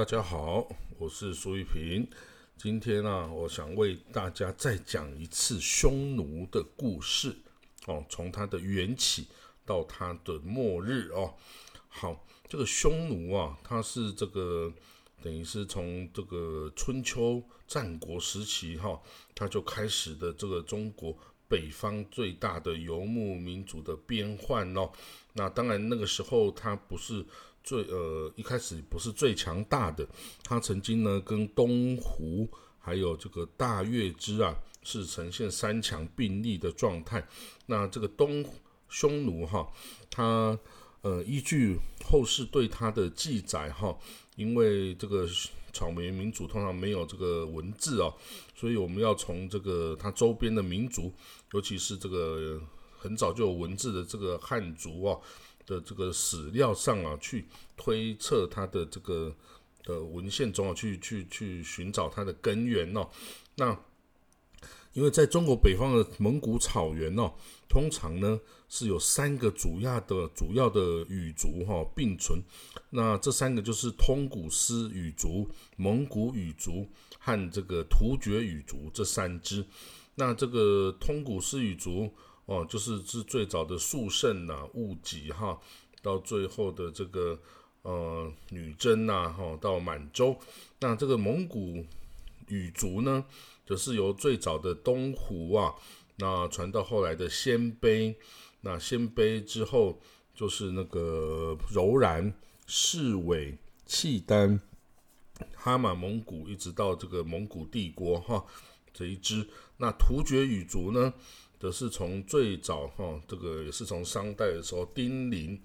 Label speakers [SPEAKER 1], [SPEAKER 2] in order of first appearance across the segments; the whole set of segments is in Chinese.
[SPEAKER 1] 大家好，我是苏玉平。今天呢，我想为大家再讲一次匈奴的故事哦，从它的缘起到它的末日哦。好，这个匈奴啊，它是这个等于是从这个春秋战国时期哈，它就开始的这个中国北方最大的游牧民族的边患哦。那当然那个时候它不是。最呃一开始不是最强大的，他曾经呢跟东胡还有这个大月支啊是呈现三强并立的状态。那这个东匈奴哈，他呃依据后世对他的记载哈，因为这个草原民族通常没有这个文字哦，所以我们要从这个他周边的民族，尤其是这个很早就有文字的这个汉族哦。的这个史料上啊，去推测它的这个的文献中啊，去去去寻找它的根源哦。那因为在中国北方的蒙古草原哦，通常呢是有三个主要的主要的语族哈并存。那这三个就是通古斯语族、蒙古语族和这个突厥语族这三支。那这个通古斯语族。哦，就是是最早的肃慎呐、兀己哈，到最后的这个呃女真呐哈，到满洲。那这个蒙古语族呢，就是由最早的东胡啊，那传到后来的鲜卑，那鲜卑之后就是那个柔然、士尾、契丹、哈马蒙古，一直到这个蒙古帝国哈这一支。那突厥语族呢？的是从最早哈，这个也是从商代的时候丁零，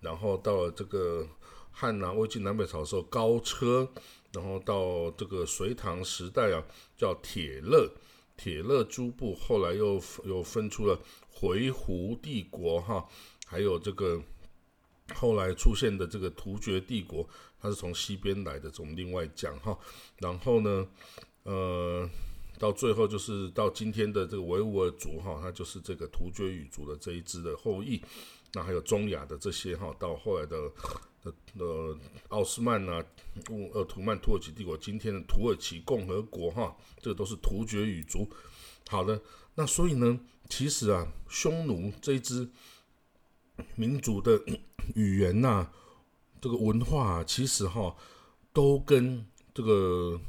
[SPEAKER 1] 然后到了这个汉南魏晋南北朝的时候高车，然后到这个隋唐时代啊叫铁勒，铁勒诸部，后来又又分出了回鹘帝国哈，还有这个后来出现的这个突厥帝国，它是从西边来的，我们另外讲哈，然后呢，呃。到最后就是到今天的这个维吾尔族哈，它就是这个突厥语族的这一支的后裔。那还有中亚的这些哈，到后来的的呃奥斯曼呐，呃土曼土耳其帝国，今天的土耳其共和国哈，这个都是突厥语族。好的，那所以呢，其实啊，匈奴这一支民族的语言呐，这个文化其实哈，都跟这个。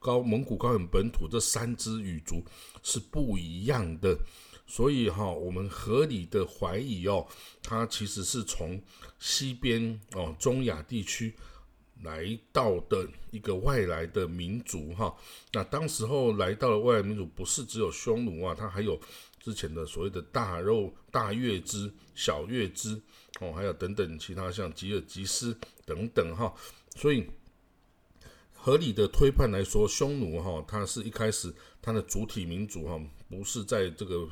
[SPEAKER 1] 高蒙古高原本土这三支语族是不一样的，所以哈，我们合理的怀疑哦，它其实是从西边哦中亚地区来到的一个外来的民族哈。那当时候来到的外来民族不是只有匈奴啊，它还有之前的所谓的大肉大月支、小月支哦，还有等等其他像吉尔吉斯等等哈，所以。合理的推判来说，匈奴哈，它是一开始它的主体民族哈，不是在这个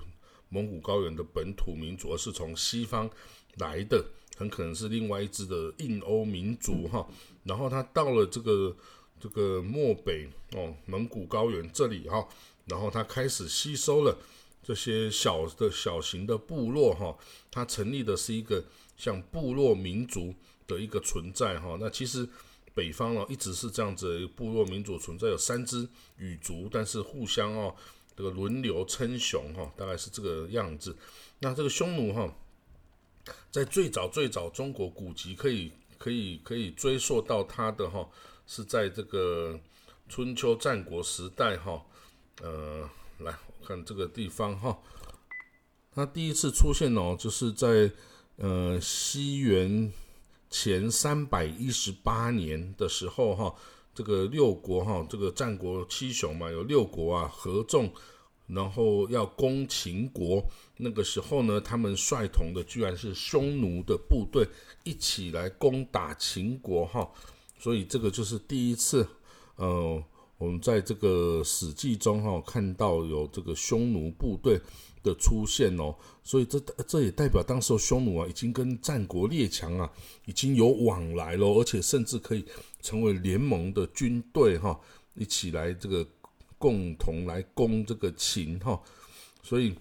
[SPEAKER 1] 蒙古高原的本土民族，而是从西方来的，很可能是另外一支的印欧民族哈。然后它到了这个这个漠北哦，蒙古高原这里哈，然后它开始吸收了这些小的小型的部落哈，它成立的是一个像部落民族的一个存在哈。那其实。北方哦，一直是这样子，部落民族存在有三支羽族，但是互相哦，这个轮流称雄哈，大概是这个样子。那这个匈奴哈，在最早最早中国古籍可以可以可以追溯到它的哈，是在这个春秋战国时代哈。呃，来我看这个地方哈，它第一次出现哦，就是在呃西元。前三百一十八年的时候，哈，这个六国哈，这个战国七雄嘛，有六国啊合纵，然后要攻秦国。那个时候呢，他们率同的居然是匈奴的部队，一起来攻打秦国，哈。所以这个就是第一次，呃，我们在这个史记中哈看到有这个匈奴部队。的出现哦，所以这这也代表当时匈奴啊，已经跟战国列强啊已经有往来了，而且甚至可以成为联盟的军队哈，一起来这个共同来攻这个秦哈。所以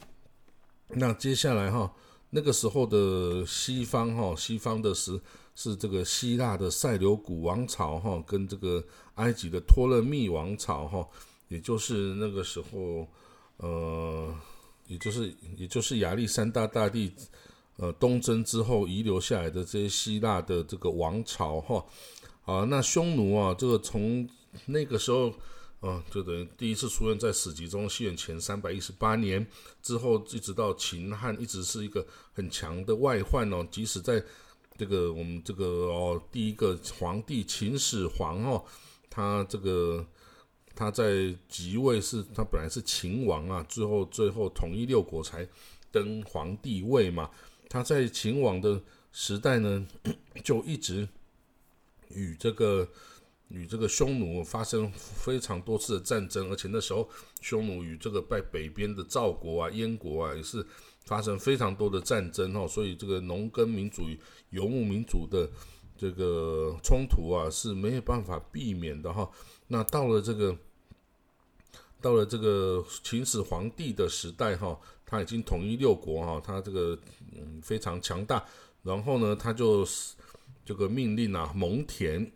[SPEAKER 1] 那接下来哈，那个时候的西方哈，西方的时是这个希腊的塞琉古王朝哈，跟这个埃及的托勒密王朝哈，也就是那个时候，呃，也就是也就是亚历山大大帝呃东征之后遗留下来的这些希腊的这个王朝哈，啊，那匈奴啊，这个从那个时候。啊，就等于第一次出现在史籍中，西元前三百一十八年之后，一直到秦汉，一直是一个很强的外患哦。即使在这个我们这个哦，第一个皇帝秦始皇哦，他这个他在即位是，他本来是秦王啊，最后最后统一六国才登皇帝位嘛。他在秦王的时代呢，就一直与这个。与这个匈奴发生非常多次的战争，而且那时候匈奴与这个在北边的赵国啊、燕国啊，也是发生非常多的战争哦。所以这个农耕民主与游牧民族的这个冲突啊是没有办法避免的哈。那到了这个到了这个秦始皇帝的时代哈，他已经统一六国哈，他这个嗯非常强大。然后呢，他就这个命令啊蒙恬。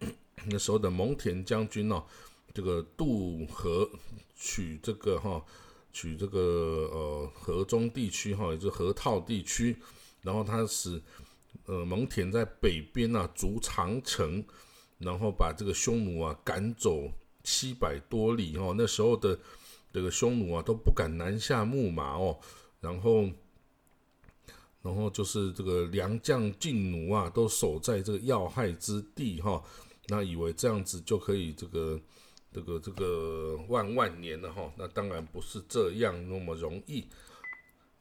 [SPEAKER 1] 那时候的蒙恬将军哦，这个渡河取这个哈，取这个呃河中地区哈，也就是河套地区，然后他使呃蒙恬在北边呐筑长城，然后把这个匈奴啊赶走七百多里哦。那时候的这个匈奴啊都不敢南下牧马哦，然后然后就是这个良将劲弩啊都守在这个要害之地哈。那以为这样子就可以这个这个这个万万年了哈？那当然不是这样那么容易。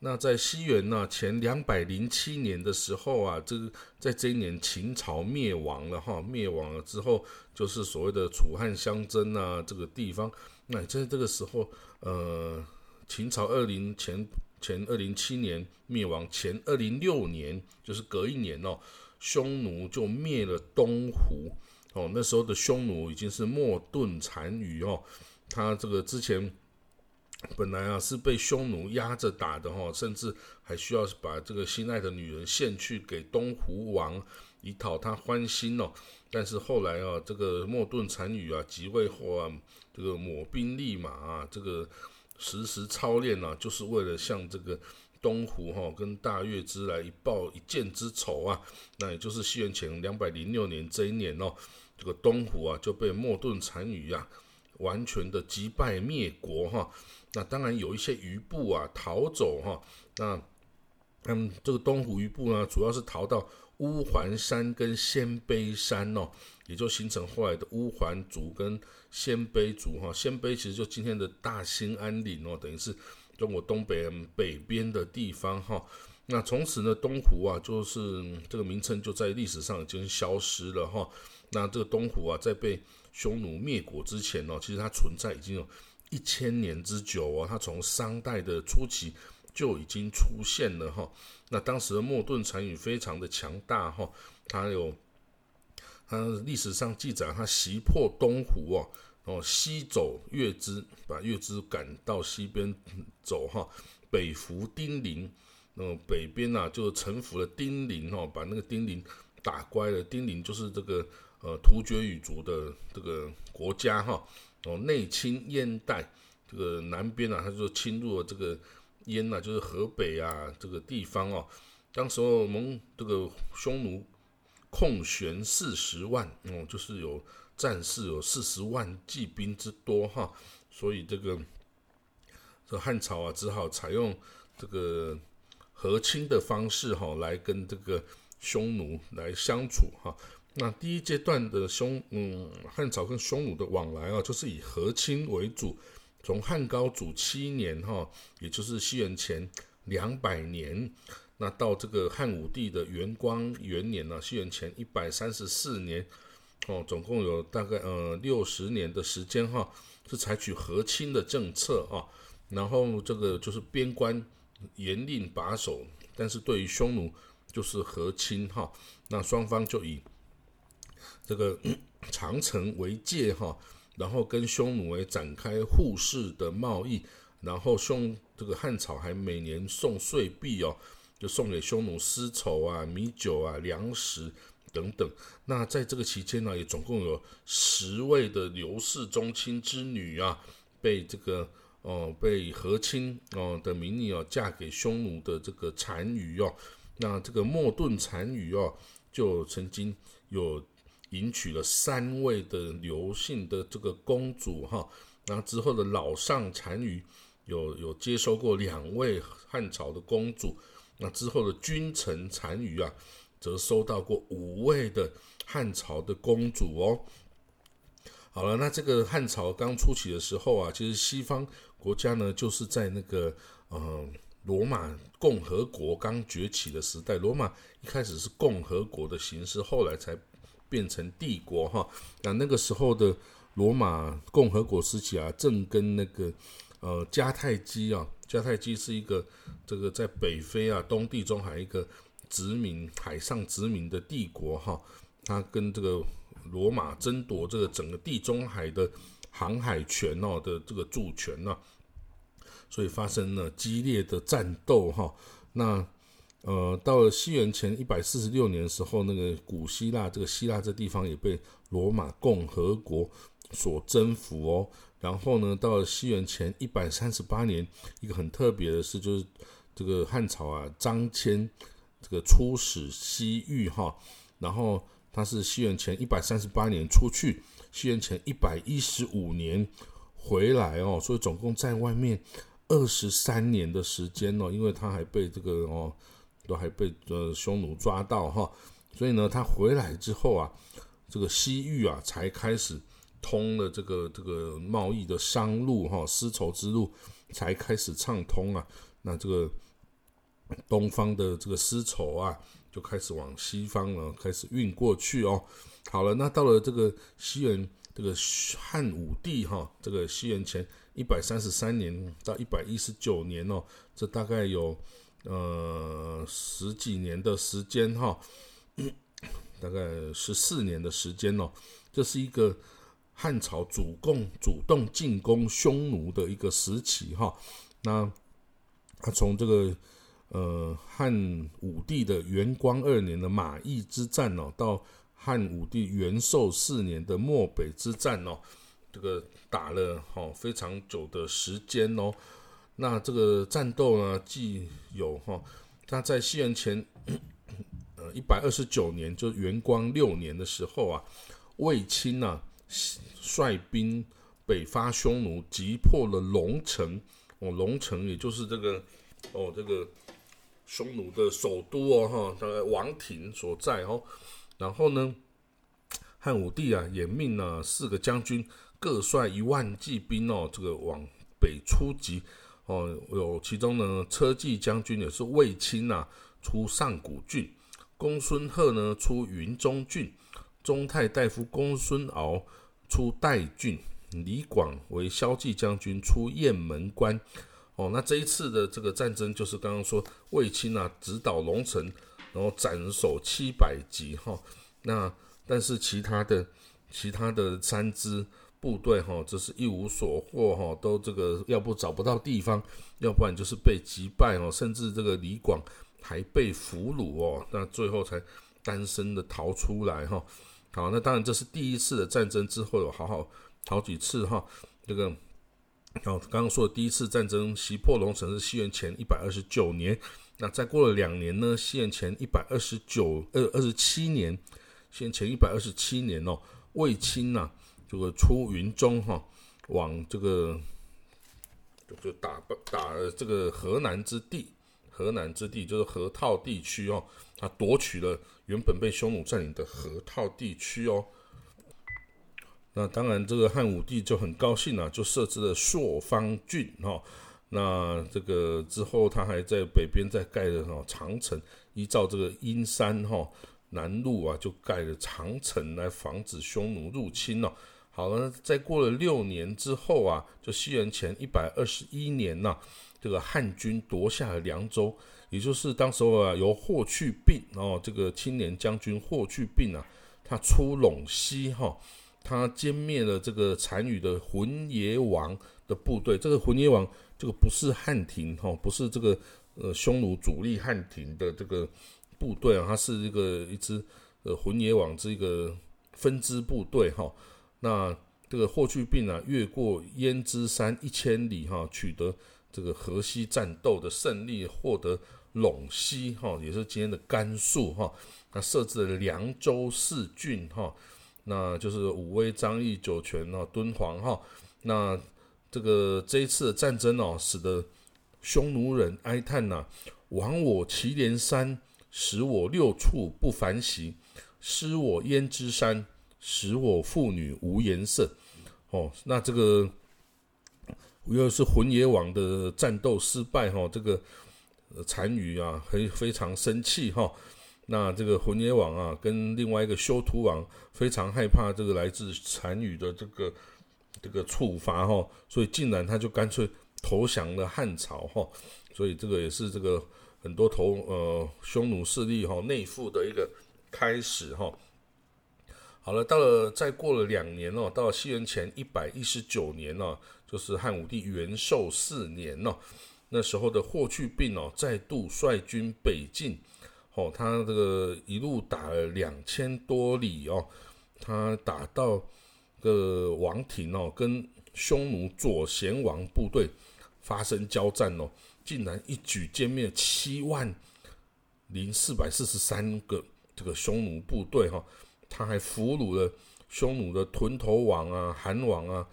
[SPEAKER 1] 那在西元呢前两百零七年的时候啊，这个在这一年秦朝灭亡了哈，灭亡了之后就是所谓的楚汉相争啊，这个地方。那在这个时候，呃，秦朝二零前前二零七年灭亡，前二零六年就是隔一年哦，匈奴就灭了东胡。哦，那时候的匈奴已经是莫顿单于哦，他这个之前本来啊是被匈奴压着打的哈，甚至还需要把这个心爱的女人献去给东胡王，以讨他欢心哦。但是后来啊，这个莫顿单于啊即位后啊，这个抹兵立马啊，这个时时操练啊，就是为了向这个。东湖哈跟大月之来一报一箭之仇啊，那也就是西元前两百零六年这一年哦，这个东湖啊就被莫顿单于啊完全的击败灭国哈。那当然有一些余部啊逃走哈。那嗯，这个东湖余部呢，主要是逃到乌桓山跟鲜卑山哦，也就形成后来的乌桓族跟鲜卑族哈。鲜卑其实就今天的大兴安岭哦，等于是。中国东北北边的地方哈，那从此呢，东湖啊，就是这个名称就在历史上已经消失了哈。那这个东湖啊，在被匈奴灭国之前呢，其实它存在已经有一千年之久哦。它从商代的初期就已经出现了哈。那当时的莫顿单于非常的强大哈，它有它历史上记载，它袭破东湖哦。哦，西走月支，把月支赶到西边走哈，北服丁零，那北边呐就臣服了丁零哈，把那个丁零打乖了。丁零就是这个呃突厥语族的这个国家哈。哦，内侵燕代，这个南边啊，他就侵入了这个燕呐，就是河北啊这个地方哦。当时候蒙这个匈奴控弦四十万，哦，就是有。战士有四十万骑兵之多哈，所以这个这汉朝啊，只好采用这个和亲的方式哈，来跟这个匈奴来相处哈。那第一阶段的匈嗯汉朝跟匈奴的往来啊，就是以和亲为主。从汉高祖七年哈，也就是西元前两百年，那到这个汉武帝的元光元年呢，西元前一百三十四年。哦，总共有大概呃六十年的时间哈，是采取和亲的政策啊，然后这个就是边关严令把守，但是对于匈奴就是和亲哈，那双方就以这个长城为界哈，然后跟匈奴为展开互市的贸易，然后匈这个汉朝还每年送税币哦，就送给匈奴丝绸啊、米酒啊、粮食。等等。那在这个期间呢，也总共有十位的刘氏宗亲之女啊，被这个哦被和亲哦的名义哦嫁给匈奴的这个单于哦。那这个莫顿单于哦，就曾经有迎娶了三位的刘姓的这个公主哈。那之后的老上单于有有接收过两位汉朝的公主。那之后的君臣单于啊，则收到过五位的汉朝的公主哦。好了，那这个汉朝刚初期的时候啊，其实西方国家呢，就是在那个嗯。罗马共和国刚崛起的时代，罗马一开始是共和国的形式，后来才变成帝国哈。那那个时候的罗马共和国时期啊，正跟那个呃迦太基啊，迦太基是一个这个在北非啊东地中海一个殖民海上殖民的帝国哈，它跟这个罗马争夺这个整个地中海的航海权哦的这个主权呢。所以发生了激烈的战斗，哈。那呃，到了西元前一百四十六年的时候，那个古希腊这个希腊这地方也被罗马共和国所征服哦。然后呢，到了西元前一百三十八年，一个很特别的事就是这个汉朝啊，张骞这个出使西域，哈。然后他是西元前一百三十八年出去，西元前一百一十五年回来哦。所以总共在外面。二十三年的时间哦，因为他还被这个哦，都还被呃匈奴抓到哈，所以呢，他回来之后啊，这个西域啊才开始通了这个这个贸易的商路哈，丝绸之路才开始畅通啊。那这个东方的这个丝绸啊，就开始往西方呢开始运过去哦。好了，那到了这个西元这个汉武帝哈，这个西元前。一百三十三年到一百一十九年哦，这大概有呃十几年的时间哈，大概十四年的时间哦。这是一个汉朝主攻主动进攻匈奴的一个时期哈。那他从这个呃汉武帝的元光二年的马邑之战哦，到汉武帝元寿四年的漠北之战哦。这个打了哈非常久的时间哦，那这个战斗呢，既有哈，他在西元前呃一百二十九年，就元光六年的时候啊，卫青呐率兵北伐匈奴，击破了龙城哦，龙城也就是这个哦这个匈奴的首都哦哈，大概王庭所在哦，然后呢，汉武帝啊也命了四个将军。各率一万骑兵哦，这个往北出击哦。有其中呢，车骑将军也是卫青呐，出上古郡；公孙贺呢，出云中郡；中太大夫公孙敖出代郡；李广为骁骑将军，出雁门关。哦，那这一次的这个战争，就是刚刚说卫青啊，直捣龙城，然后斩首七百级哈。那但是其他的其他的三支。部队哈，这是一无所获哈，都这个要不找不到地方，要不然就是被击败哦，甚至这个李广还被俘虏哦，那最后才单身的逃出来哈。好，那当然这是第一次的战争之后有好好好几次哈。这个哦，刚刚说的第一次战争袭破龙城是西元前一百二十九年，那再过了两年呢，西元前一百二十九二二十七年，西元前一百二十七年哦，卫青呐。这个出云中哈，往这个就就打打这个河南之地，河南之地就是河套地区哦，他夺取了原本被匈奴占领的河套地区哦。那当然，这个汉武帝就很高兴啊，就设置了朔方郡哈。那这个之后，他还在北边再盖了哈长城，依照这个阴山哈南路啊，就盖了长城来防止匈奴入侵哦。好了，在过了六年之后啊，就西元前一百二十一年呐，这个汉军夺下了凉州，也就是当时候啊，由霍去病哦，这个青年将军霍去病啊，他出陇西哈，他歼灭了这个单于的浑邪王的部队。这个浑邪王，这个不是汉庭哈，不是这个呃匈奴主力汉庭的这个部队啊，他是这个一支呃浑野王这个分支部队哈。那这个霍去病啊，越过胭脂山一千里哈，取得这个河西战斗的胜利，获得陇西哈，也是今天的甘肃哈。那设置了凉州四郡哈，那就是武威、张掖、酒泉啊、敦煌哈。那这个这一次的战争哦，使得匈奴人哀叹呐：“亡我祁连山，使我六畜不繁息；失我胭脂山，使我妇女无颜色。”哦，那这个又是浑野王的战斗失败哈，这个单于啊，很非常生气哈。那这个浑野王啊，跟另外一个修图王非常害怕这个来自单于的这个。这个处罚哈，所以竟然他就干脆投降了汉朝哈，所以这个也是这个很多投呃匈奴势力哈内附的一个开始哈。好了，到了再过了两年哦，到了西元前一百一十九年呢，就是汉武帝元寿四年呢，那时候的霍去病哦再度率军北进，哦，他这个一路打了两千多里哦，他打到。个王庭哦，跟匈奴左贤王部队发生交战哦，竟然一举歼灭七万零四百四十三个这个匈奴部队哈，他还俘虏了匈奴的屯头王啊、韩王啊，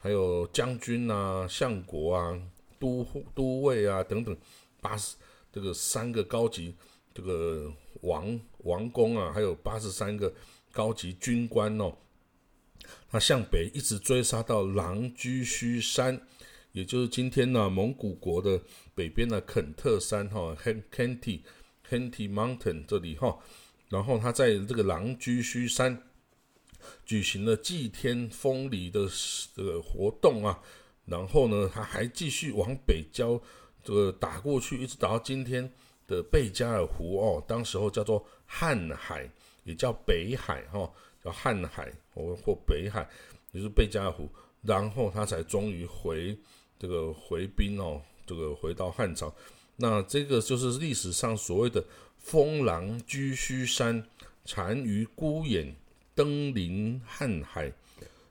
[SPEAKER 1] 还有将军啊、相国啊、都都尉啊等等八十这个三个高级这个王王公啊，还有八十三个高级军官哦。他向北一直追杀到狼居胥山，也就是今天呢蒙古国的北边的肯特山哈，Kenti Kenti Mountain 这里哈。然后他在这个狼居胥山举行了祭天封礼的这个活动啊。然后呢，他还继续往北交这个打过去，一直打到今天的贝加尔湖哦，当时候叫做瀚海，也叫北海哈。叫瀚海或或北海，也就是贝加尔湖，然后他才终于回这个回兵哦，这个回到汉朝。那这个就是历史上所谓的封狼居胥山，单于孤眼登临瀚海，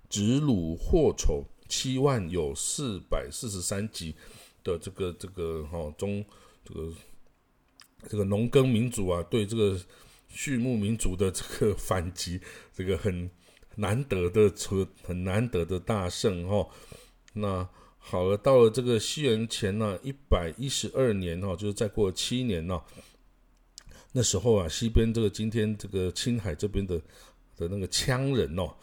[SPEAKER 1] 直虏祸丑七万有四百四十三级的这个这个哈中这个这个农耕民族啊，对这个。畜牧民族的这个反击，这个很难得的车，很难得的大胜哈。那好了，到了这个西元前呢一百一十二年哈，就是再过七年呢，那时候啊，西边这个今天这个青海这边的的那个羌人哦，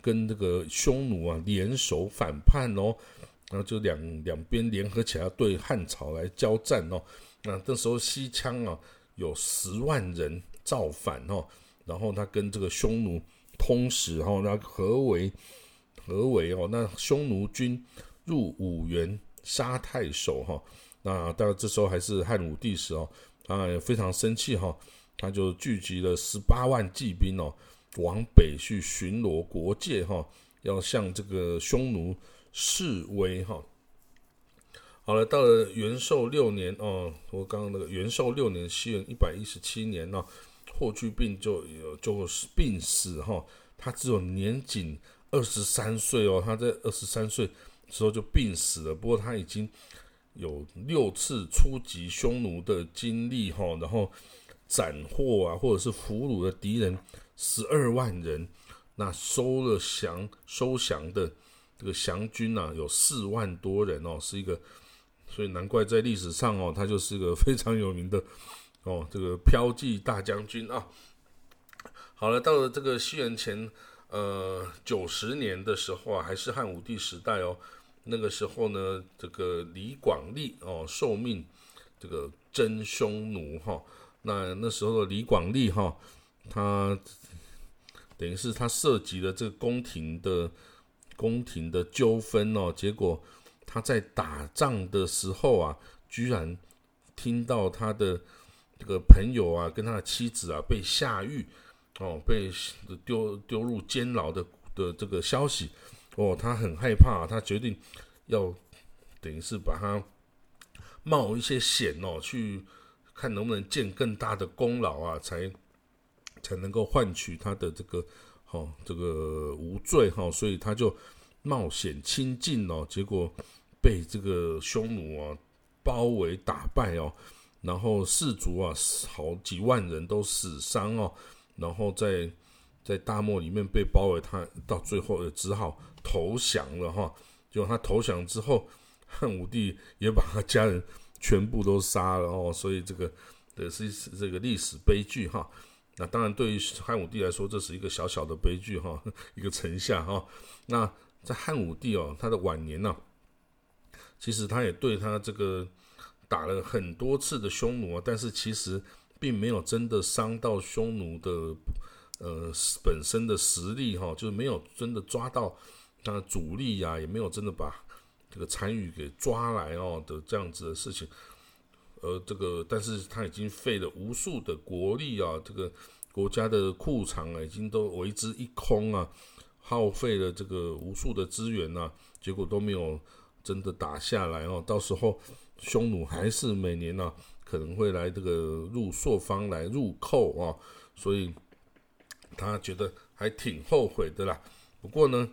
[SPEAKER 1] 跟这个匈奴啊联手反叛哦，然后就两两边联合起来对汉朝来交战哦。那那时候西羌啊有十万人。造反哦，然后他跟这个匈奴通使哦，那合围合围哦，那匈奴军入五原杀太守哈，那当然这时候还是汉武帝时哦，他也非常生气哈，他就聚集了十八万骑兵哦，往北去巡逻国界哈，要向这个匈奴示威哈。好了，到了元寿六年哦，我刚刚那个元寿六年，西元一百一十七年呢。霍去病就有就病死哈，他只有年仅二十三岁哦，他在二十三岁时候就病死了。不过他已经有六次出击匈奴的经历哈，然后斩获啊，或者是俘虏的敌人十二万人，那收了降收降的这个降军呐，有四万多人哦，是一个，所以难怪在历史上哦，他就是个非常有名的。哦，这个骠骑大将军啊，好了，到了这个西元前呃九十年的时候啊，还是汉武帝时代哦。那个时候呢，这个李广利哦受命这个征匈奴哈。那那时候的李广利哈，他等于是他涉及了这个宫廷的宫廷的纠纷哦。结果他在打仗的时候啊，居然听到他的。这个朋友啊，跟他的妻子啊被下狱，哦，被丢丢入监牢的的这个消息，哦，他很害怕，他决定要等于是把他冒一些险哦，去看能不能建更大的功劳啊，才才能够换取他的这个哈这个无罪哈，所以他就冒险亲近哦，结果被这个匈奴啊包围打败哦，然后士卒啊好几万人都死伤哦，然后在在大漠里面被包围，他到最后也只好投降了哈。就他投降之后，汉武帝也把他家人全部都杀了哦，所以这个也是这个历史悲剧哈。那当然，对于汉武帝来说，这是一个小小的悲剧哈，一个臣下哈。那在汉武帝哦，他的晚年呢，其实他也对他这个打了很多次的匈奴啊，但是其实并没有真的伤到匈奴的呃本身的实力哈，就是没有真的抓到。那主力呀，也没有真的把这个参与给抓来哦的这样子的事情，呃，这个，但是他已经费了无数的国力啊，这个国家的库藏啊，已经都为之一空啊，耗费了这个无数的资源呐，结果都没有真的打下来哦，到时候匈奴还是每年呢可能会来这个入朔方来入寇啊，所以他觉得还挺后悔的啦。不过呢。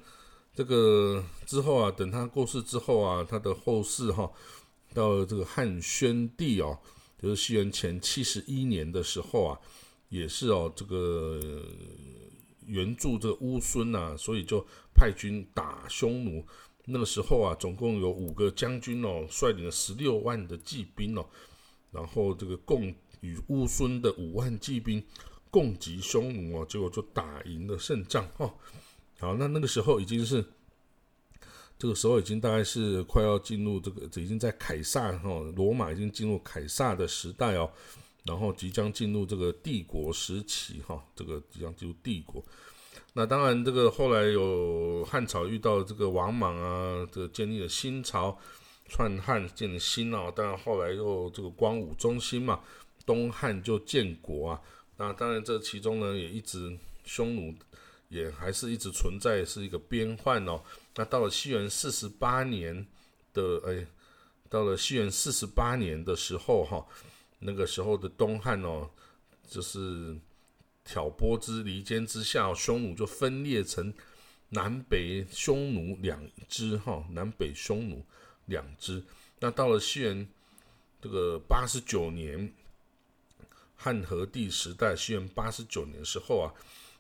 [SPEAKER 1] 这个之后啊，等他过世之后啊，他的后世哈，到了这个汉宣帝哦，就是西元前七十一年的时候啊，也是哦，这个援助这个乌孙呐，所以就派军打匈奴。那个时候啊，总共有五个将军哦，率领了十六万的骑兵哦，然后这个共与乌孙的五万骑兵共击匈奴哦，结果就打赢了胜仗哦。好，那那个时候已经是，这个时候已经大概是快要进入这个，已经在凯撒哈，罗马已经进入凯撒的时代哦，然后即将进入这个帝国时期哈，这个即将进入帝国。那当然，这个后来有汉朝遇到这个王莽啊，这个建立了新朝，篡汉建了新哦，当然后来又这个光武中兴嘛，东汉就建国啊。那当然这其中呢，也一直匈奴。也还是一直存在，是一个边患哦。那到了西元四十八年的，哎，到了西元四十八年的时候哈，那个时候的东汉哦，就是挑拨之离间之下，匈奴就分裂成南北匈奴两支哈，南北匈奴两支。那到了西元这个八十九年，汉和帝时代，西元八十九年时候啊。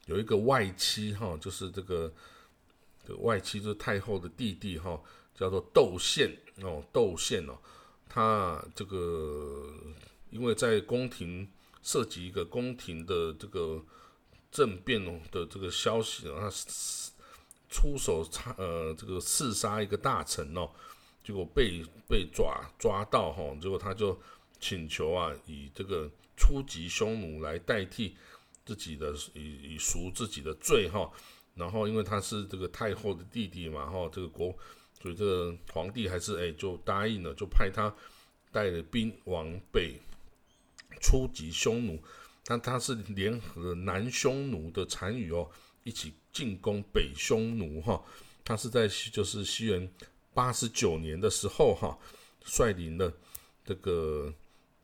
[SPEAKER 1] 有一个外戚哈，就是这个这个外戚，就是太后的弟弟哈，叫做窦宪哦，窦宪哦，他这个因为在宫廷涉及一个宫廷的这个政变哦的这个消息，他出手杀呃这个刺杀一个大臣哦，结果被被抓抓到哈，结果他就请求啊，以这个初级匈奴来代替。自己的以以赎自己的罪哈，然后因为他是这个太后的弟弟嘛哈，这个国所以这个皇帝还是哎就答应了，就派他带着兵往北出击匈奴，但他是联合南匈奴的单于哦一起进攻北匈奴哈，他是在就是西元八十九年的时候哈，率领了这个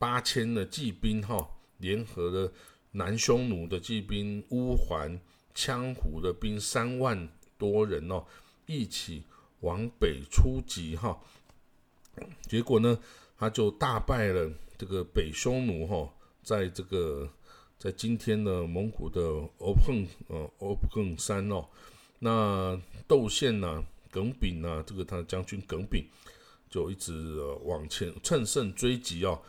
[SPEAKER 1] 八千的骑兵哈，联合了。南匈奴的骑兵乌桓、羌胡的兵三万多人哦，一起往北出击哈。结果呢，他就大败了这个北匈奴哈，在这个在今天的蒙古的欧碰呃欧碰山哦，那窦宪呐、耿炳呐，这个他的将军耿炳就一直往前乘胜追击哦，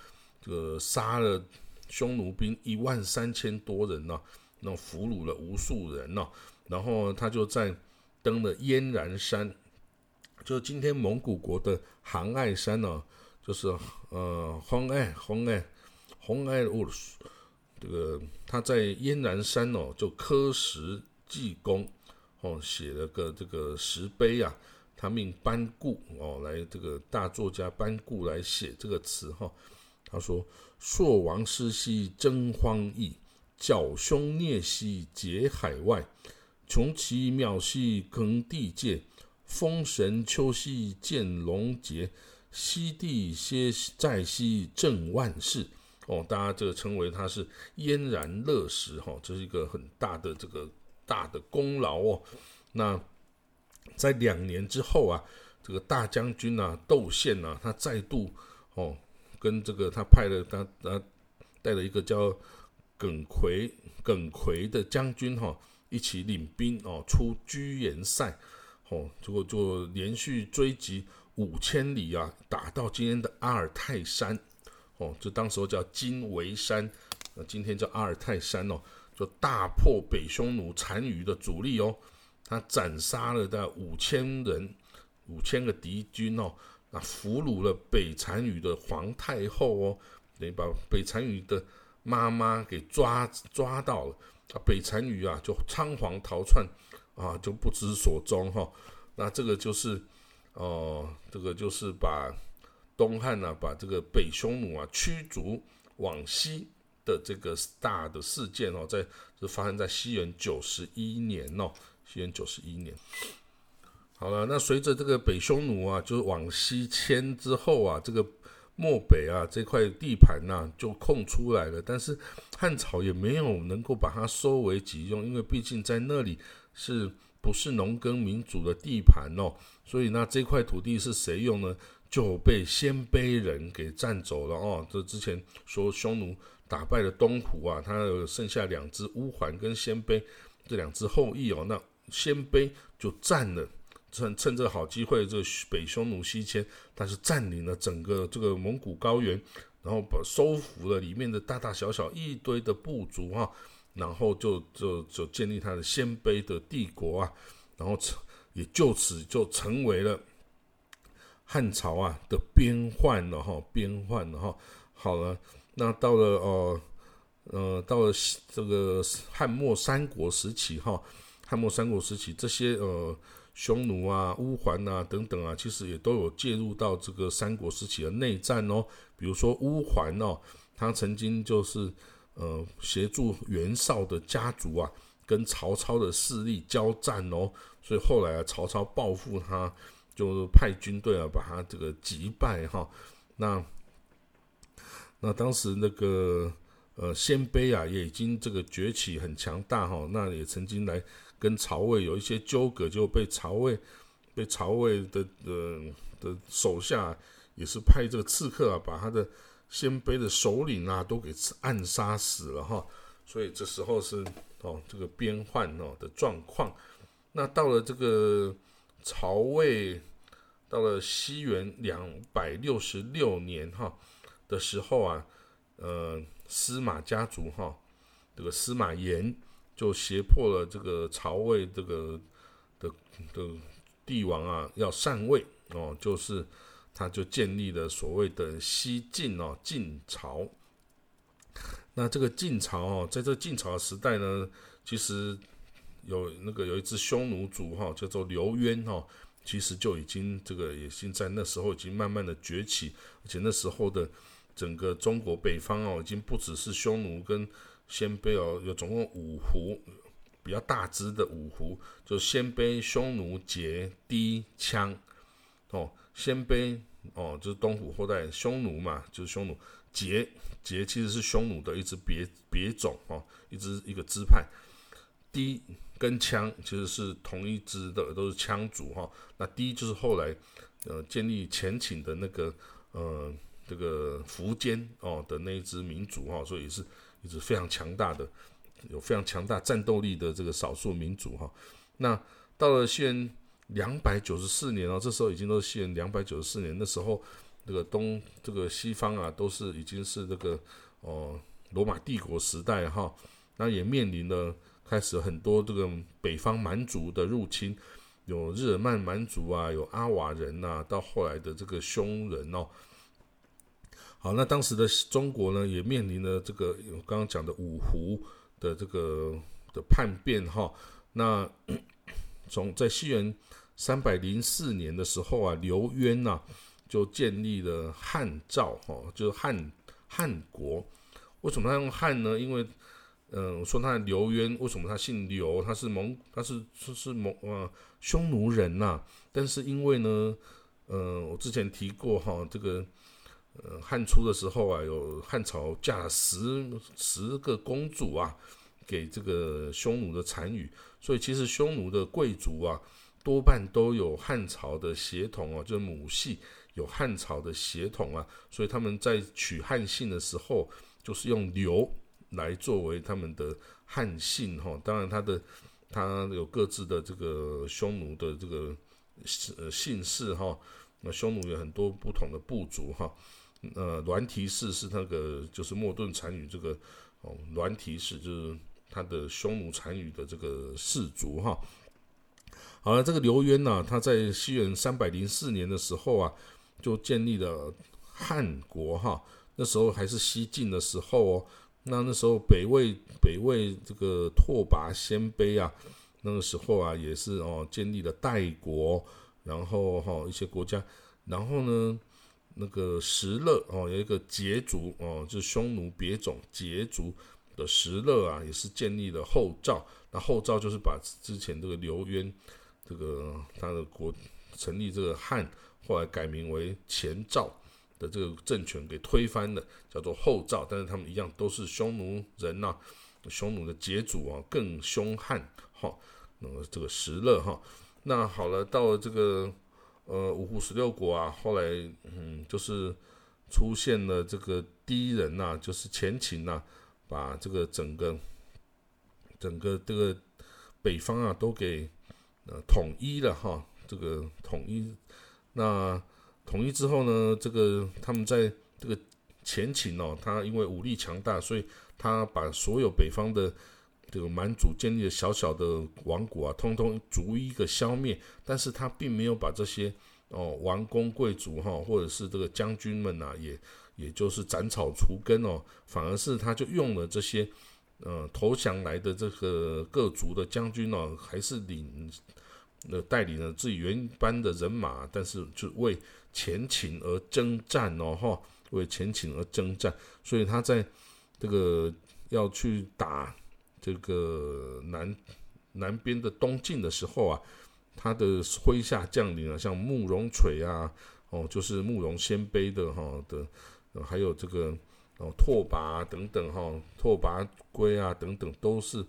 [SPEAKER 1] 这个杀了。匈奴兵一万三千多人呢，那俘虏了无数人呢。然后他就在登了燕然山，就是今天蒙古国的杭爱山呢，就是呃红爱红爱红爱乌这个他在燕然山哦，就刻石记功哦，写了个这个石碑啊。他命班固哦来这个大作家班固来写这个词哈。他说。朔王师兮征荒邑，剿凶孽兮结海外。穷奇妙兮更地界，风神秋兮见龙节。西帝歇在兮正万世，哦，大家这个称为他是燕然乐石哈，这是一个很大的这个大的功劳哦。那在两年之后啊，这个大将军啊窦宪啊，他再度哦跟这个他派了他他带了一个叫耿奎耿奎的将军哈，一起领兵哦出居延塞哦，结果就连续追击五千里啊，打到今天的阿尔泰山哦，就当时候叫金围山，那今天叫阿尔泰山哦，就大破北匈奴单于的主力哦。他斩杀了大概五千人，五千个敌军哦，啊俘虏了北单于的皇太后哦，等于把北单于的妈妈给抓抓到了，啊，北单于啊就仓皇逃窜啊，就不知所踪哈。那这个就是哦，这个就是把东汉呢，把这个北匈奴啊驱逐往西的这个大的事件哦，在是发生在西元九十一年哦。西元九十一年，好了，那随着这个北匈奴啊，就是往西迁之后啊，这个漠北啊这块地盘呐就空出来了。但是汉朝也没有能够把它收为己用，因为毕竟在那里是不是农耕民主的地盘哦？所以那这块土地是谁用呢？就被鲜卑人给占走了哦。这之前说匈奴打败了东胡啊，他剩下两只乌桓跟鲜卑这两只后裔哦，那。鲜卑就占了，趁趁这个好机会，这北匈奴西迁，他是占领了整个这个蒙古高原，然后把收服了里面的大大小小一堆的部族哈，然后就就就建立他的鲜卑的帝国啊，然后也就此就成为了汉朝啊的边患了哈，边患了哈。好了，那到了哦，呃，到了这个汉末三国时期哈。汉末三国时期，这些呃匈奴啊、乌桓啊等等啊，其实也都有介入到这个三国时期的内战哦。比如说乌桓哦，他曾经就是呃协助袁绍的家族啊，跟曹操的势力交战哦。所以后来啊，曹操报复他，就派军队啊把他这个击败哈。那那当时那个呃鲜卑啊，也已经这个崛起很强大哈。那也曾经来。跟曹魏有一些纠葛，就被曹魏被曹魏的呃的手下也是派这个刺客啊，把他的鲜卑的首领啊都给暗杀死了哈。所以这时候是哦这个边患哦的状况。那到了这个曹魏到了西元两百六十六年哈的时候啊，呃司马家族哈这个司马炎。就胁迫了这个曹魏这个的的帝王啊，要禅位哦，就是他就建立了所谓的西晋哦，晋朝。那这个晋朝哦，在这晋朝时代呢，其实有那个有一支匈奴族哈，叫做刘渊哈，其实就已经这个也现在那时候已经慢慢的崛起，而且那时候的整个中国北方哦，已经不只是匈奴跟。鲜卑哦，有总共五胡，比较大只的五胡，就鲜卑、匈奴、羯、氐、羌。哦，鲜卑哦，就是东胡后代，匈奴嘛，就是匈奴。羯羯其实是匈奴的一支别别种哦，一支一个支派。氐跟羌其实是同一支的，都是羌族哈。那氐就是后来呃建立前秦的那个呃这个苻坚哦的那一支民族哈，所以是。一直非常强大的，有非常强大战斗力的这个少数民族哈。那到了西元两百九十四年哦，这时候已经都是西元两百九十四年。那时候，这个东这个西方啊，都是已经是这个哦罗马帝国时代哈。那也面临了开始很多这个北方蛮族的入侵，有日耳曼蛮族啊，有阿瓦人呐，到后来的这个匈人哦。好，那当时的中国呢，也面临了这个我刚刚讲的五胡的这个的叛变哈。那 从在西元三百零四年的时候啊，刘渊呐就建立了汉赵哈，就是汉汉国。为什么他用汉呢？因为嗯，我说他刘渊，为什么他姓刘？他是蒙，他是是是蒙呃匈奴人呐。但是因为呢，嗯，我之前提过哈，这个。呃汉初的时候啊，有汉朝嫁了十十个公主啊，给这个匈奴的单于，所以其实匈奴的贵族啊，多半都有汉朝的血统哦，就是母系有汉朝的血统啊，所以他们在取汉姓的时候，就是用刘来作为他们的汉姓哈。当然，他的他有各自的这个匈奴的这个姓氏哈。那匈奴有很多不同的部族哈。呃，栾提氏是那个就是莫顿单于这个哦，栾提氏就是他的匈奴单于的这个氏族哈。好了，这个刘渊呢，他在西元三百零四年的时候啊，就建立了汉国哈。那时候还是西晋的时候哦。那那时候北魏北魏这个拓跋鲜卑啊，那个时候啊也是哦建立了代国，然后哈一些国家，然后呢那个石勒哦有一个羯族哦就是匈奴别种羯族的石勒啊也是建立了后赵，那后赵就是把之前这个刘渊这个他的国成立这个汉，后来改名为前赵。的这个政权给推翻了，叫做后赵，但是他们一样都是匈奴人呐，匈奴的羯族啊，更凶悍哈。那么这个石勒哈，那好了，到了这个呃五胡十六国啊，后来嗯，就是出现了这个第一人呐，就是前秦呐，把这个整个整个这个北方啊都给呃统一了哈，这个统一那。统一之后呢，这个他们在这个前秦哦，他因为武力强大，所以他把所有北方的这个蛮族建立的小小的王国啊，通通逐一个消灭。但是他并没有把这些哦王公贵族哈，或者是这个将军们呐，也也就是斩草除根哦，反而是他就用了这些呃投降来的这个各族的将军哦，还是领呃带领了自己原班的人马，但是就为前秦而征战哦，哈，为前秦而征战，所以他在这个要去打这个南南边的东晋的时候啊，他的麾下将领啊，像慕容垂啊，哦，就是慕容鲜卑的哈的，还有这个哦拓跋等等哈，拓跋圭啊等等，都是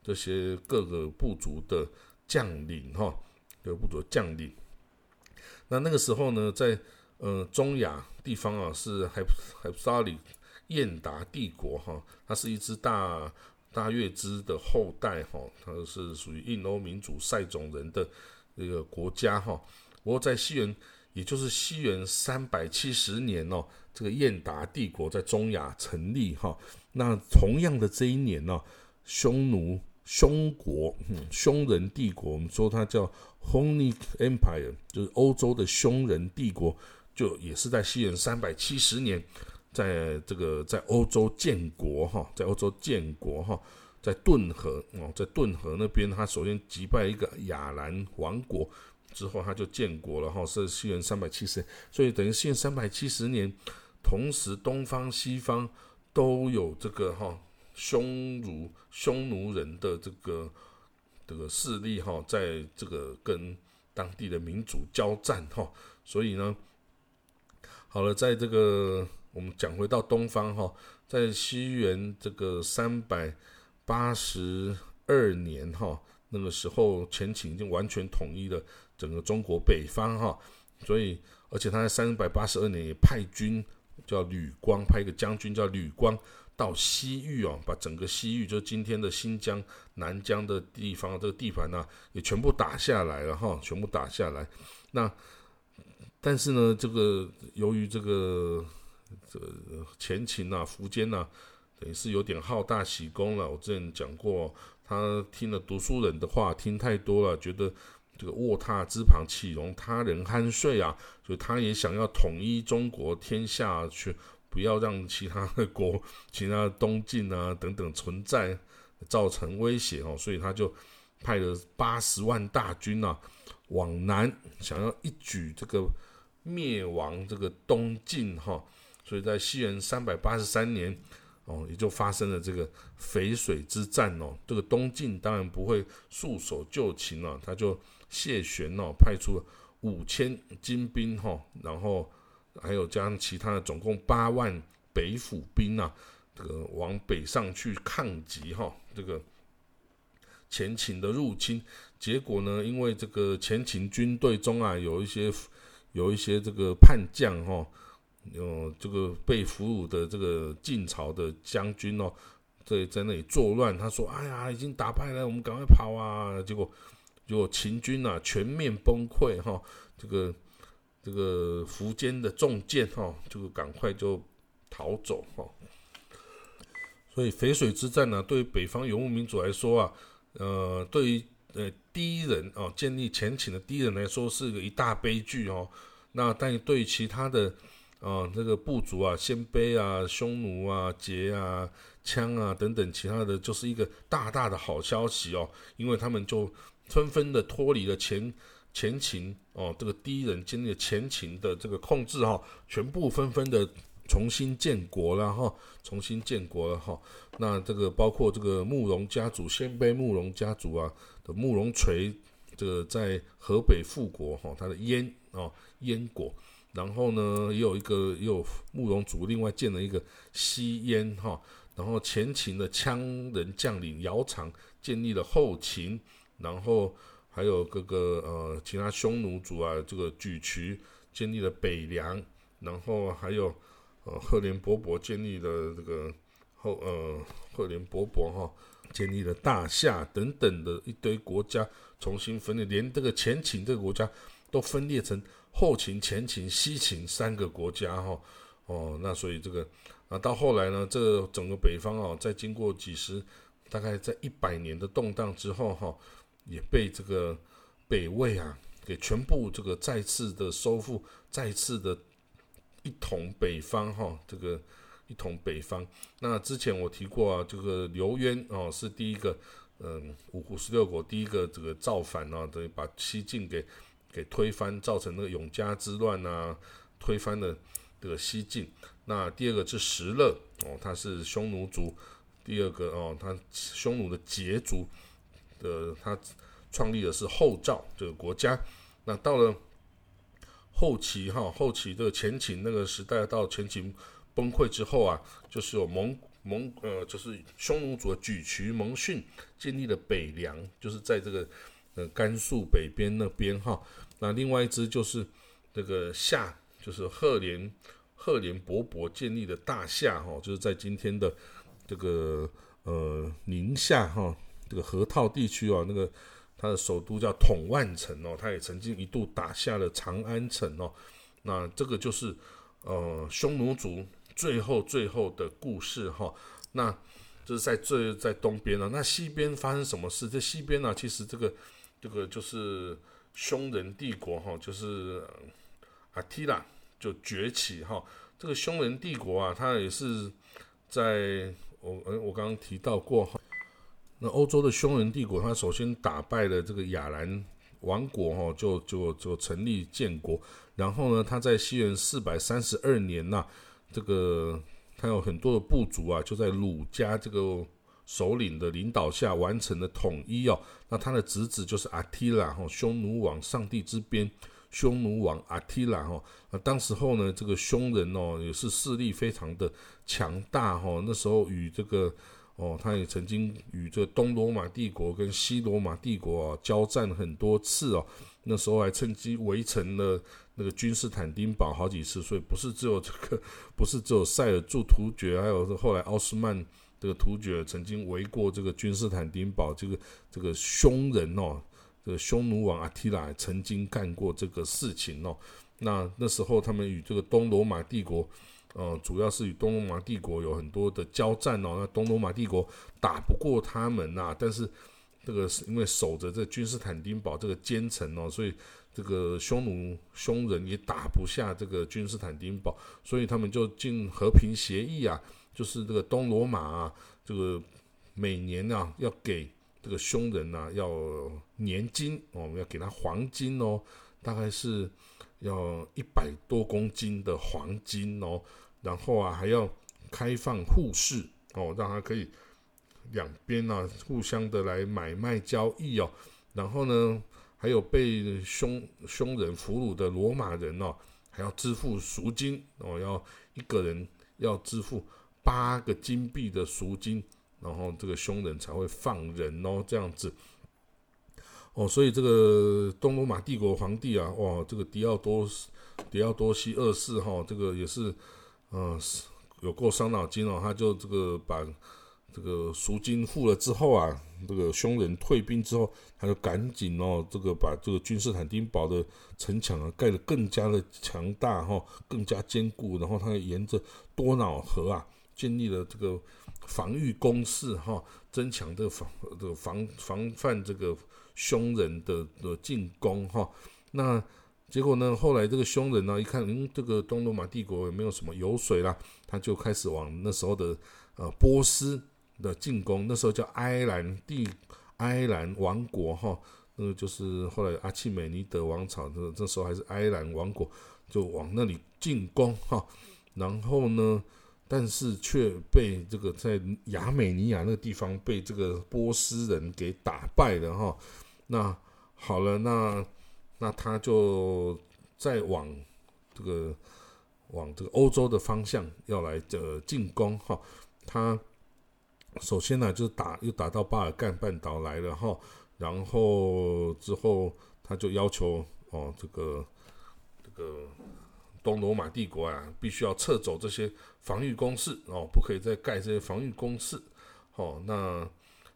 [SPEAKER 1] 这些各个部族的将领哈，各个部族的将领。那那个时候呢，在呃中亚地方啊，是海海沙里燕达帝国哈，它是一支大大月支的后代哈，它是属于印欧民族塞种人的一个国家哈。不过在西元，也就是西元三百七十年哦，这个燕达帝国在中亚成立哈。那同样的这一年呢，匈奴。匈国，匈人帝国，我们说它叫 Hunnic Empire，就是欧洲的匈人帝国，就也是在西元三百七十年，在这个在欧洲建国哈，在欧洲建国哈，在顿河哦，在顿河那边，他首先击败一个亚兰王国之后，他就建国了哈，是西元三百七十，所以等于西元三百七十年，同时东方西方都有这个哈。匈奴匈奴人的这个这个势力哈，在这个跟当地的民族交战哈，所以呢，好了，在这个我们讲回到东方哈，在西元这个三百八十二年哈，那个时候前秦已经完全统一了整个中国北方哈，所以而且他在三百八十二年也派军叫吕光，派一个将军叫吕光。到西域哦，把整个西域，就是今天的新疆、南疆的地方，这个地盘呢，也全部打下来了哈，全部打下来。那但是呢，这个由于这个这前秦呐、苻坚呐，等于是有点好大喜功了。我之前讲过，他听了读书人的话，听太多了，觉得这个卧榻之旁岂容他人酣睡啊，所以他也想要统一中国天下去。不要让其他的国、其他的东晋啊等等存在造成威胁哦，所以他就派了八十万大军啊往南，想要一举这个灭亡这个东晋哈。所以在西元三百八十三年哦，也就发生了这个淝水之战哦。这个东晋当然不会束手就擒了，他就谢玄哦派出五千精兵哈，然后。还有加上其他的，总共八万北府兵啊，这个往北上去抗击哈这个前秦的入侵。结果呢，因为这个前秦军队中啊，有一些有一些这个叛将哈，有这个被俘虏的这个晋朝的将军哦，在在那里作乱。他说：“哎呀，已经打败了，我们赶快跑啊！”结果结果秦军啊全面崩溃哈，这个这个苻坚的重剑哈，就赶快就逃走哈。所以淝水之战呢，对北方游牧民族来说啊，呃，对于呃，第一人哦，建立前秦的第一人来说是个一大悲剧哦。那但对其他的啊，这个部族啊，鲜卑啊、匈奴啊、羯啊、羌啊等等其他的，就是一个大大的好消息哦，因为他们就纷纷的脱离了前前秦哦，这个第一人建立了前秦的这个控制哈，全部纷纷的。重新建国了哈，重新建国了哈。那这个包括这个慕容家族，鲜卑慕容家族啊的慕容垂，这个在河北复国哈，他的燕啊燕国。然后呢，也有一个也有慕容族另外建了一个西燕哈。然后前秦的羌人将领姚苌建立了后秦，然后还有各个呃其他匈奴族啊，这个莒渠建立了北凉，然后还有。呃，赫连勃勃建立了这个后呃，赫连勃勃哈建立了大夏等等的一堆国家，重新分裂，连这个前秦这个国家都分裂成后秦、前秦、西秦三个国家哈哦，那所以这个啊到后来呢，这整个北方啊，在经过几十大概在一百年的动荡之后哈，也被这个北魏啊给全部这个再次的收复，再次的。一统北方，哈，这个一统北方。那之前我提过啊，这个刘渊哦是第一个，嗯，五胡十六国第一个这个造反啊，等于把西晋给给推翻，造成那个永嘉之乱啊，推翻了这个西晋。那第二个是石勒哦，他是匈奴族，第二个哦，他匈奴的羯族的，他创立的是后赵这个国家。那到了。后期哈，后期这个前秦那个时代，到前秦崩溃之后啊，就是有蒙蒙呃，就是匈奴族的莒渠蒙逊建立了北凉，就是在这个呃甘肃北边那边哈。那另外一支就是这个夏，就是赫连赫连勃勃建立的大夏哈，就是在今天的这个呃宁夏哈这个河套地区啊那个。它的首都叫统万城哦，它也曾经一度打下了长安城哦。那这个就是呃匈奴族最后最后的故事哈。那这是在最在东边了。那西边发生什么事？在西边呢，其实这个这个就是匈人帝国哈，就是阿提拉就崛起哈。这个匈人帝国啊，它也是在我我刚刚提到过哈。那欧洲的匈人帝国，他首先打败了这个亚兰王国，哈，就就就成立建国。然后呢，他在西元四百三十二年呐，这个他有很多的部族啊，就在鲁家这个首领的领导下完成了统一哦。那他的侄子就是阿提拉，哈，匈奴王上帝之鞭，匈奴王阿提拉，哈。那当时候呢，这个匈人哦，也是势力非常的强大，哈。那时候与这个。哦，他也曾经与这东罗马帝国跟西罗马帝国啊交战很多次哦，那时候还趁机围城了那个君士坦丁堡好几次，所以不是只有这个，不是只有塞尔柱突厥，还有后来奥斯曼这个突厥曾经围过这个君士坦丁堡，这个这个匈人哦，这个匈奴王阿提拉曾经干过这个事情哦，那那时候他们与这个东罗马帝国。呃，主要是与东罗马帝国有很多的交战哦。那东罗马帝国打不过他们呐，但是这个是因为守着这君士坦丁堡这个坚城哦，所以这个匈奴匈人也打不下这个君士坦丁堡，所以他们就进和平协议啊，就是这个东罗马啊，这个每年啊要给这个匈人呐要年金我哦，要给他黄金哦，大概是。要一百多公斤的黄金哦，然后啊还要开放互市哦，让他可以两边啊互相的来买卖交易哦，然后呢还有被匈匈人俘虏的罗马人哦，还要支付赎金哦，要一个人要支付八个金币的赎金，然后这个凶人才会放人哦，这样子。哦，所以这个东罗马帝国皇帝啊，哇，这个迪奥多迪奥多西二世哈，这个也是，嗯，有够伤脑筋哦，他就这个把这个赎金付了之后啊，这个凶人退兵之后，他就赶紧哦，这个把这个君士坦丁堡的城墙啊盖得更加的强大哈，更加坚固，然后他沿着多瑙河啊建立了这个防御工事哈，增强这个防这个防防范这个。凶人的的进攻哈，那结果呢？后来这个凶人呢，一看，嗯，这个东罗马帝国也没有什么油水啦，他就开始往那时候的呃波斯的进攻。那时候叫埃兰帝埃兰王国哈，那个就是后来阿契美尼德王朝的，这时候还是埃兰王国，就往那里进攻哈。然后呢，但是却被这个在亚美尼亚那个地方被这个波斯人给打败了哈。那好了，那那他就再往这个往这个欧洲的方向要来呃进攻哈。他首先呢就是打又打到巴尔干半岛来了哈，然后之后他就要求哦这个这个东罗马帝国啊必须要撤走这些防御工事哦，不可以再盖这些防御工事。哦，那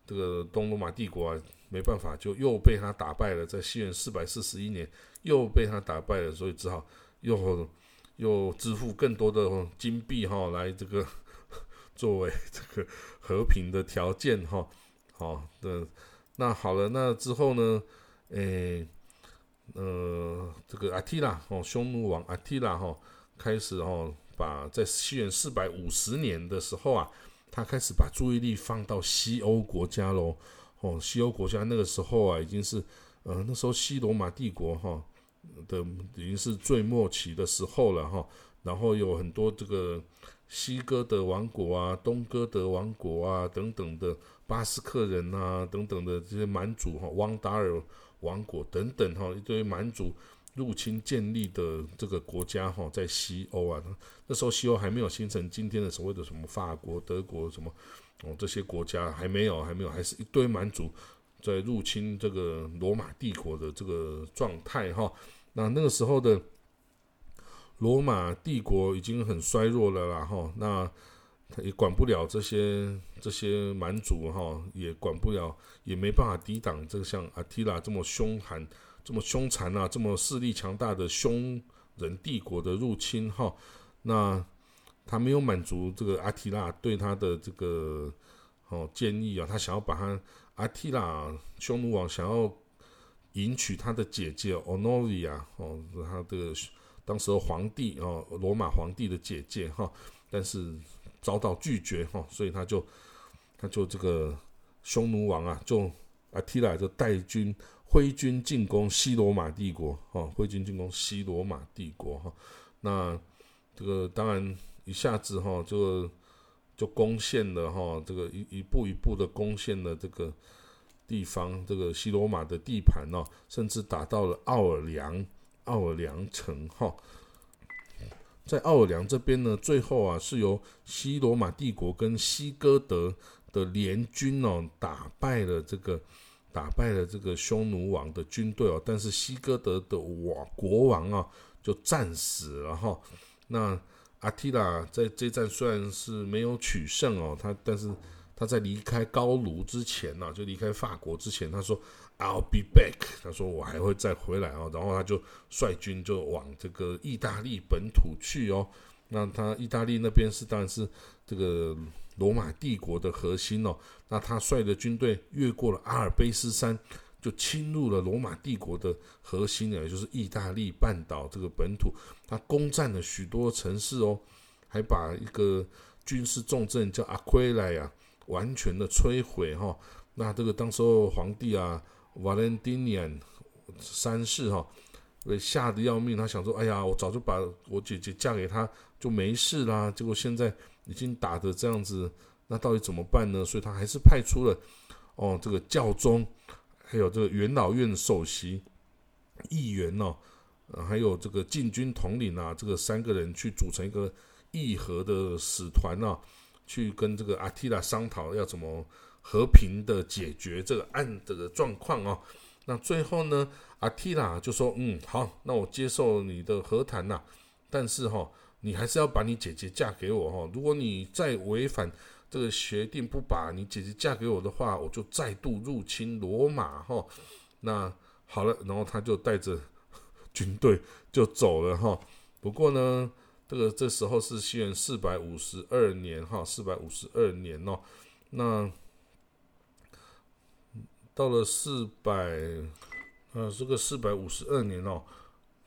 [SPEAKER 1] 这个东罗马帝国啊。没办法，就又被他打败了。在西元四百四十一年，又被他打败了，所以只好又又支付更多的金币哈，来这个作为这个和平的条件哈。好的，那好了，那之后呢？诶，呃，这个阿提拉哦，匈奴王阿提拉哈，开始哦，把在西元四百五十年的时候啊，他开始把注意力放到西欧国家喽。哦，西欧国家那个时候啊，已经是，呃，那时候西罗马帝国哈的已经是最末期的时候了哈。然后有很多这个西哥德王国啊、东哥德王国啊等等的巴斯克人啊等等的这些蛮族哈、汪达尔王国等等哈，一堆蛮族入侵建立的这个国家哈，在西欧啊，那时候西欧还没有形成今天的所谓的什么法国、德国什么。哦，这些国家还没有，还没有，还是一堆蛮族在入侵这个罗马帝国的这个状态哈。那那个时候的罗马帝国已经很衰弱了啦哈。那也管不了这些这些蛮族哈，也管不了，也没办法抵挡这个像阿提拉这么凶悍、这么凶残啊、这么势力强大的凶人帝国的入侵哈。那他没有满足这个阿提拉对他的这个哦建议啊，他想要把他阿提拉匈奴王想要迎娶他的姐姐 Honoria 哦，他的当时的皇帝哦，罗马皇帝的姐姐哈，但是遭到拒绝哈，所以他就他就这个匈奴王啊，就阿提拉就带军挥军进攻西罗马帝国哈，挥军进攻西罗马帝国哈，那这个当然。一下子哈就就攻陷了哈这个一一步一步的攻陷了这个地方，这个西罗马的地盘哦，甚至打到了奥尔良奥尔良城哈。在奥尔良这边呢，最后啊是由西罗马帝国跟西哥德的联军哦打败了这个打败了这个匈奴王的军队哦，但是西哥德的王国王啊就战死了哈那。阿提拉在这战虽然是没有取胜哦，他但是他在离开高卢之前呢，就离开法国之前，他说 I'll be back，他说我还会再回来哦，然后他就率军就往这个意大利本土去哦。那他意大利那边是当然是这个罗马帝国的核心哦，那他率的军队越过了阿尔卑斯山。就侵入了罗马帝国的核心，也就是意大利半岛这个本土，他攻占了许多城市哦，还把一个军事重镇叫阿奎莱啊，完全的摧毁哈。那这个当时候皇帝啊，瓦伦蒂尼安三世哈，被吓得要命，他想说，哎呀，我早就把我姐姐嫁给他就没事啦，结果现在已经打得这样子，那到底怎么办呢？所以他还是派出了哦，这个教宗。还有这个元老院首席议员哦，还有这个禁军统领啊，这个三个人去组成一个议和的使团啊，去跟这个阿提拉商讨要怎么和平的解决这个案这个状况啊。那最后呢，阿提拉就说：“嗯，好，那我接受你的和谈呐，但是哈，你还是要把你姐姐嫁给我哈。如果你再违反这个协定，不把你姐姐嫁给我的话，我就再度入侵罗马哈。那好了，然后他就带着军队就走了哈。不过呢，这个这时候是西元四百五十二年哈，四百五十二年哦，那。”到了四百，呃，这个四百五十二年哦，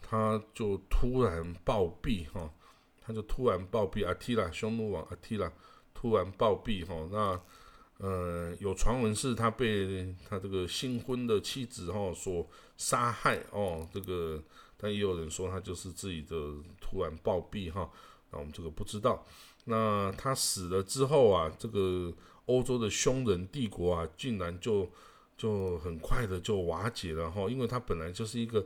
[SPEAKER 1] 他就突然暴毙哈，他就突然暴毙，阿提拉匈奴王阿提拉突然暴毙哈，那呃有传闻是他被他这个新婚的妻子哈所杀害哦，这个但也有人说他就是自己的突然暴毙哈，那我们这个不知道。那他死了之后啊，这个欧洲的匈人帝国啊，竟然就。就很快的就瓦解了哈，因为它本来就是一个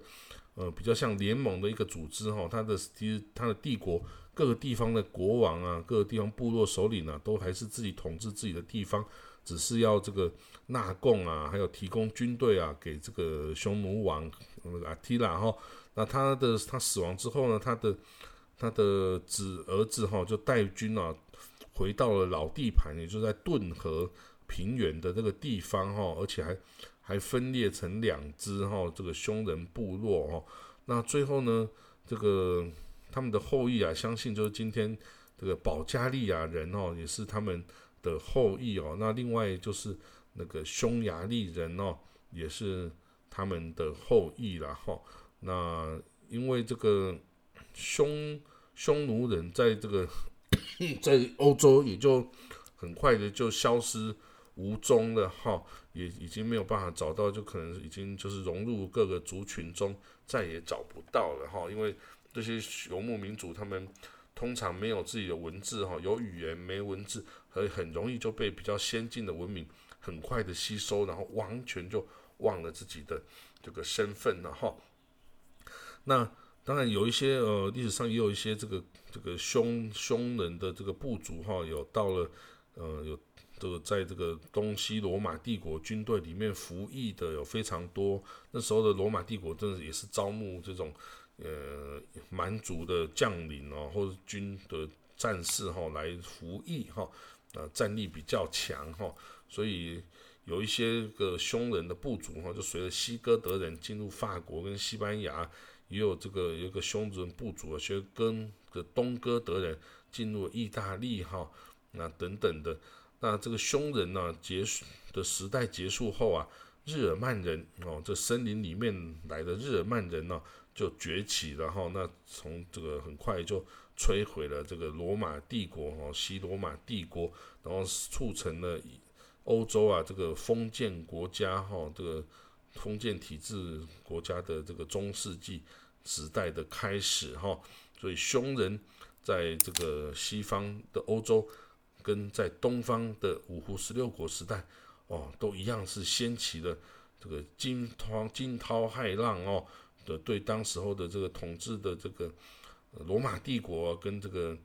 [SPEAKER 1] 呃比较像联盟的一个组织哈，它的其实它的帝国各个地方的国王啊，各个地方部落首领呢，都还是自己统治自己的地方，只是要这个纳贡啊，还有提供军队啊给这个匈奴王那个阿提拉哈，那他的他死亡之后呢，他的他的子儿子哈就带军啊回到了老地盘，也就在顿河。平原的这个地方哈，而且还还分裂成两支哈，这个匈人部落哈。那最后呢，这个他们的后裔啊，相信就是今天这个保加利亚人哦，也是他们的后裔哦。那另外就是那个匈牙利人哦，也是他们的后裔了哈。那因为这个匈匈奴人在这个 在欧洲也就很快的就消失。无踪的哈，也已经没有办法找到，就可能已经就是融入各个族群中，再也找不到了哈。因为这些游牧民族，他们通常没有自己的文字哈，有语言没文字，以很容易就被比较先进的文明很快的吸收，然后完全就忘了自己的这个身份了哈。那当然有一些呃，历史上也有一些这个这个匈匈人的这个部族哈，有到了呃有。这个在这个东西罗马帝国军队里面服役的有非常多，那时候的罗马帝国真的也是招募这种呃蛮族的将领哦，或者军的战士哈来服役哈，呃战力比较强哈，所以有一些个匈人的部族哈，就随着西哥德人进入法国跟西班牙，也有这个有个匈人部族啊，学跟个东哥德人进入意大利哈，那等等的。那这个匈人呢结束的时代结束后啊，日耳曼人哦，这森林里面来的日耳曼人呢就崛起了哈。那从这个很快就摧毁了这个罗马帝国哦，西罗马帝国，然后促成了欧洲啊这个封建国家哈，这个封建体制国家的这个中世纪时代的开始哈。所以匈人在这个西方的欧洲。跟在东方的五胡十六国时代，哦，都一样是掀起了这个惊涛惊涛骇浪哦的，对当时候的这个统治的这个罗马帝国跟这个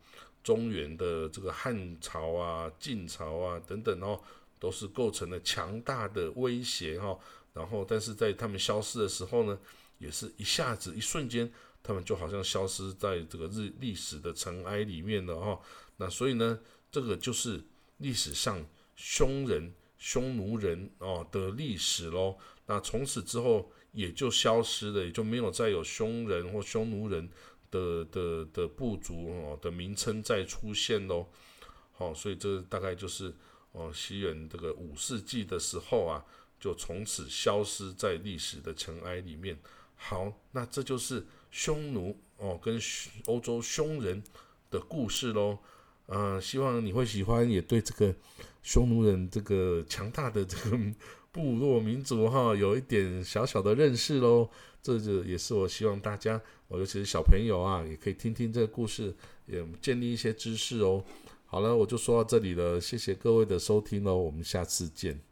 [SPEAKER 1] 中原的这个汉朝啊、晋朝啊等等哦，都是构成了强大的威胁哈。然后，但是在他们消失的时候呢，也是一下子一瞬间，他们就好像消失在这个日历史的尘埃里面了哈。那所以呢？这个就是历史上匈人、匈奴人哦的历史喽。那从此之后也就消失了，也就没有再有匈人或匈奴人的的的部族哦的名称再出现喽。好，所以这大概就是哦西元这个五世纪的时候啊，就从此消失在历史的尘埃里面。好，那这就是匈奴哦跟欧洲匈人的故事喽。嗯，希望你会喜欢，也对这个匈奴人这个强大的这个部落民族哈，有一点小小的认识喽。这就也是我希望大家，我尤其是小朋友啊，也可以听听这个故事，也建立一些知识哦。好了，我就说到这里了，谢谢各位的收听喽，我们下次见。